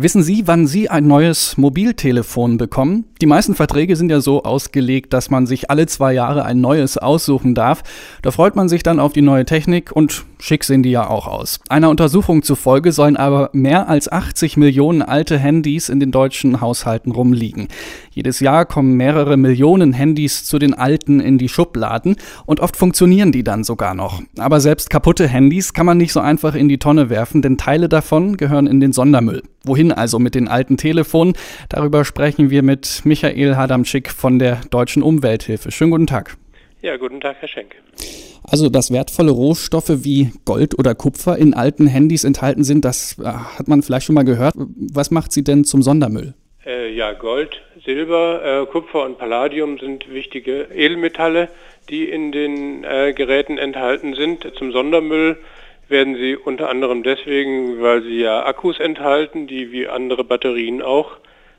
Wissen Sie, wann Sie ein neues Mobiltelefon bekommen? Die meisten Verträge sind ja so ausgelegt, dass man sich alle zwei Jahre ein neues aussuchen darf. Da freut man sich dann auf die neue Technik und schick sehen die ja auch aus. Einer Untersuchung zufolge sollen aber mehr als 80 Millionen alte Handys in den deutschen Haushalten rumliegen. Jedes Jahr kommen mehrere Millionen Handys zu den alten in die Schubladen und oft funktionieren die dann sogar noch. Aber selbst kaputte Handys kann man nicht so einfach in die Tonne werfen, denn Teile davon gehören in den Sondermüll. Wohin also mit den alten Telefonen? Darüber sprechen wir mit Michael Hadamczyk von der Deutschen Umwelthilfe. Schönen guten Tag. Ja, guten Tag, Herr Schenk. Also, dass wertvolle Rohstoffe wie Gold oder Kupfer in alten Handys enthalten sind, das äh, hat man vielleicht schon mal gehört. Was macht sie denn zum Sondermüll? Äh, ja, Gold, Silber, äh, Kupfer und Palladium sind wichtige Edelmetalle, die in den äh, Geräten enthalten sind. Zum Sondermüll werden sie unter anderem deswegen, weil sie ja Akkus enthalten, die wie andere Batterien auch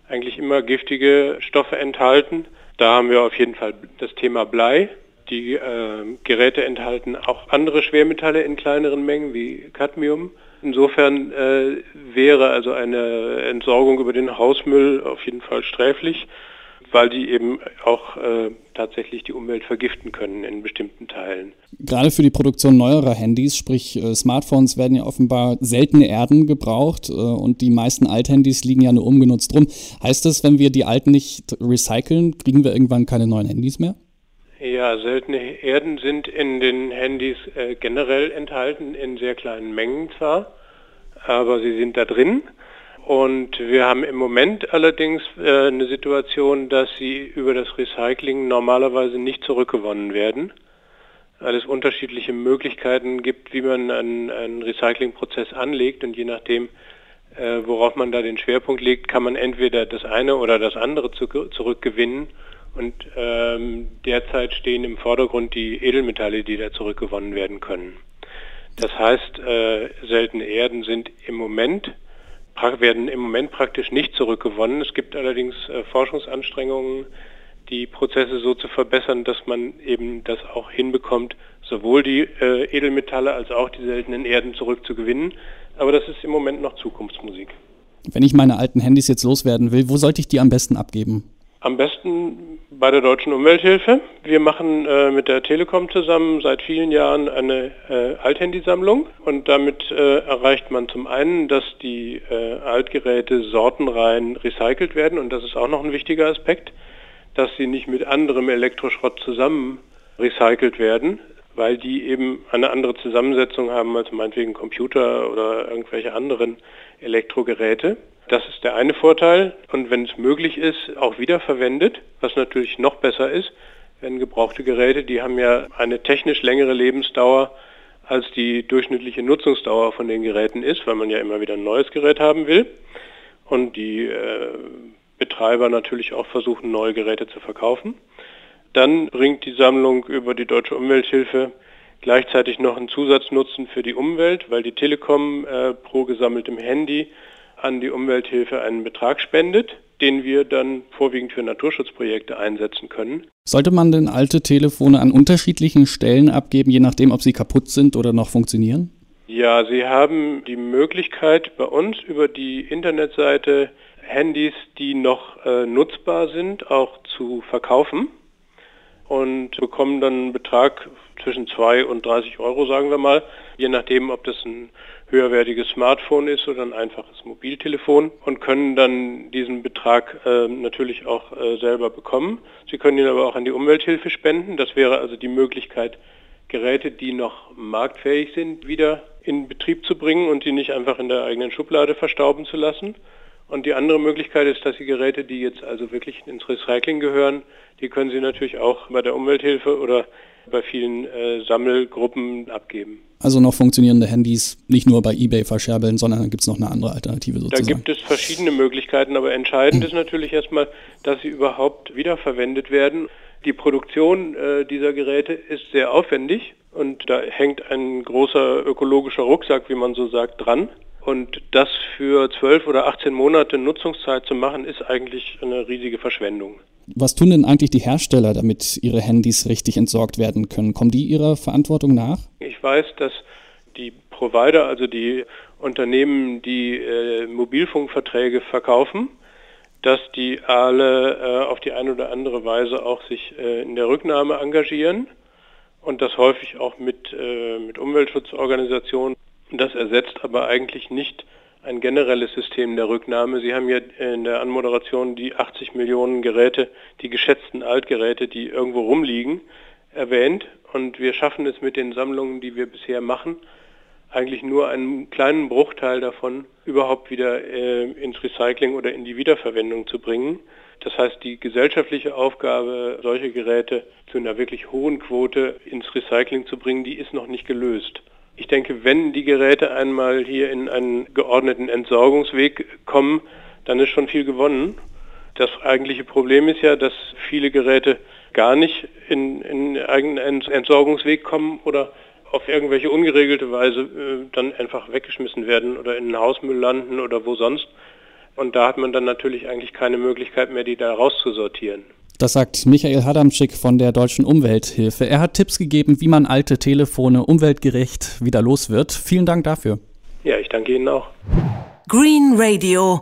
eigentlich immer giftige Stoffe enthalten. Da haben wir auf jeden Fall das Thema Blei. Die äh, Geräte enthalten auch andere Schwermetalle in kleineren Mengen wie Cadmium. Insofern äh, wäre also eine Entsorgung über den Hausmüll auf jeden Fall sträflich weil die eben auch äh, tatsächlich die Umwelt vergiften können in bestimmten Teilen. Gerade für die Produktion neuerer Handys, sprich äh, Smartphones, werden ja offenbar seltene Erden gebraucht äh, und die meisten Althandys liegen ja nur ungenutzt rum. Heißt das, wenn wir die alten nicht recyceln, kriegen wir irgendwann keine neuen Handys mehr? Ja, seltene Erden sind in den Handys äh, generell enthalten, in sehr kleinen Mengen zwar, aber sie sind da drin. Und wir haben im Moment allerdings äh, eine Situation, dass sie über das Recycling normalerweise nicht zurückgewonnen werden, weil es unterschiedliche Möglichkeiten gibt, wie man einen, einen Recyclingprozess anlegt und je nachdem, äh, worauf man da den Schwerpunkt legt, kann man entweder das eine oder das andere zu, zurückgewinnen. Und ähm, derzeit stehen im Vordergrund die Edelmetalle, die da zurückgewonnen werden können. Das heißt, äh, seltene Erden sind im Moment werden im Moment praktisch nicht zurückgewonnen. Es gibt allerdings äh, Forschungsanstrengungen, die Prozesse so zu verbessern, dass man eben das auch hinbekommt, sowohl die äh, Edelmetalle als auch die seltenen Erden zurückzugewinnen. Aber das ist im Moment noch Zukunftsmusik. Wenn ich meine alten Handys jetzt loswerden will, wo sollte ich die am besten abgeben? Am besten bei der Deutschen Umwelthilfe. Wir machen äh, mit der Telekom zusammen seit vielen Jahren eine äh, Althandysammlung und damit äh, erreicht man zum einen, dass die äh, Altgeräte sortenrein recycelt werden und das ist auch noch ein wichtiger Aspekt, dass sie nicht mit anderem Elektroschrott zusammen recycelt werden, weil die eben eine andere Zusammensetzung haben als meinetwegen Computer oder irgendwelche anderen Elektrogeräte. Das ist der eine Vorteil. Und wenn es möglich ist, auch wiederverwendet, was natürlich noch besser ist, wenn gebrauchte Geräte, die haben ja eine technisch längere Lebensdauer, als die durchschnittliche Nutzungsdauer von den Geräten ist, weil man ja immer wieder ein neues Gerät haben will. Und die äh, Betreiber natürlich auch versuchen, neue Geräte zu verkaufen. Dann bringt die Sammlung über die Deutsche Umwelthilfe gleichzeitig noch einen Zusatznutzen für die Umwelt, weil die Telekom äh, pro gesammeltem Handy an die Umwelthilfe einen Betrag spendet, den wir dann vorwiegend für Naturschutzprojekte einsetzen können. Sollte man denn alte Telefone an unterschiedlichen Stellen abgeben, je nachdem, ob sie kaputt sind oder noch funktionieren? Ja, Sie haben die Möglichkeit bei uns über die Internetseite Handys, die noch äh, nutzbar sind, auch zu verkaufen und bekommen dann einen Betrag zwischen 2 und 30 Euro, sagen wir mal, je nachdem, ob das ein höherwertiges Smartphone ist oder ein einfaches Mobiltelefon und können dann diesen Betrag äh, natürlich auch äh, selber bekommen. Sie können ihn aber auch an die Umwelthilfe spenden. Das wäre also die Möglichkeit, Geräte, die noch marktfähig sind, wieder in Betrieb zu bringen und sie nicht einfach in der eigenen Schublade verstauben zu lassen. Und die andere Möglichkeit ist, dass die Geräte, die jetzt also wirklich ins Recycling gehören, die können Sie natürlich auch bei der Umwelthilfe oder bei vielen äh, Sammelgruppen abgeben. Also noch funktionierende Handys nicht nur bei eBay verscherbeln, sondern gibt es noch eine andere Alternative sozusagen? Da gibt es verschiedene Möglichkeiten, aber entscheidend ist natürlich erstmal, dass sie überhaupt wiederverwendet werden. Die Produktion äh, dieser Geräte ist sehr aufwendig und da hängt ein großer ökologischer Rucksack, wie man so sagt, dran. Und das für zwölf oder 18 Monate Nutzungszeit zu machen, ist eigentlich eine riesige Verschwendung. Was tun denn eigentlich die Hersteller, damit ihre Handys richtig entsorgt werden können? Kommen die ihrer Verantwortung nach? Ich weiß, dass die Provider, also die Unternehmen, die äh, Mobilfunkverträge verkaufen, dass die alle äh, auf die eine oder andere Weise auch sich äh, in der Rücknahme engagieren und das häufig auch mit, äh, mit Umweltschutzorganisationen. Das ersetzt aber eigentlich nicht ein generelles System der Rücknahme. Sie haben ja in der Anmoderation die 80 Millionen Geräte, die geschätzten Altgeräte, die irgendwo rumliegen, erwähnt. Und wir schaffen es mit den Sammlungen, die wir bisher machen, eigentlich nur einen kleinen Bruchteil davon überhaupt wieder äh, ins Recycling oder in die Wiederverwendung zu bringen. Das heißt, die gesellschaftliche Aufgabe, solche Geräte zu einer wirklich hohen Quote ins Recycling zu bringen, die ist noch nicht gelöst. Ich denke, wenn die Geräte einmal hier in einen geordneten Entsorgungsweg kommen, dann ist schon viel gewonnen. Das eigentliche Problem ist ja, dass viele Geräte gar nicht in, in einen Entsorgungsweg kommen oder auf irgendwelche ungeregelte Weise äh, dann einfach weggeschmissen werden oder in den Hausmüll landen oder wo sonst. Und da hat man dann natürlich eigentlich keine Möglichkeit mehr, die da rauszusortieren. Das sagt Michael Hadamschick von der Deutschen Umwelthilfe. Er hat Tipps gegeben, wie man alte Telefone umweltgerecht wieder los wird. Vielen Dank dafür. Ja, ich danke Ihnen auch. Green Radio.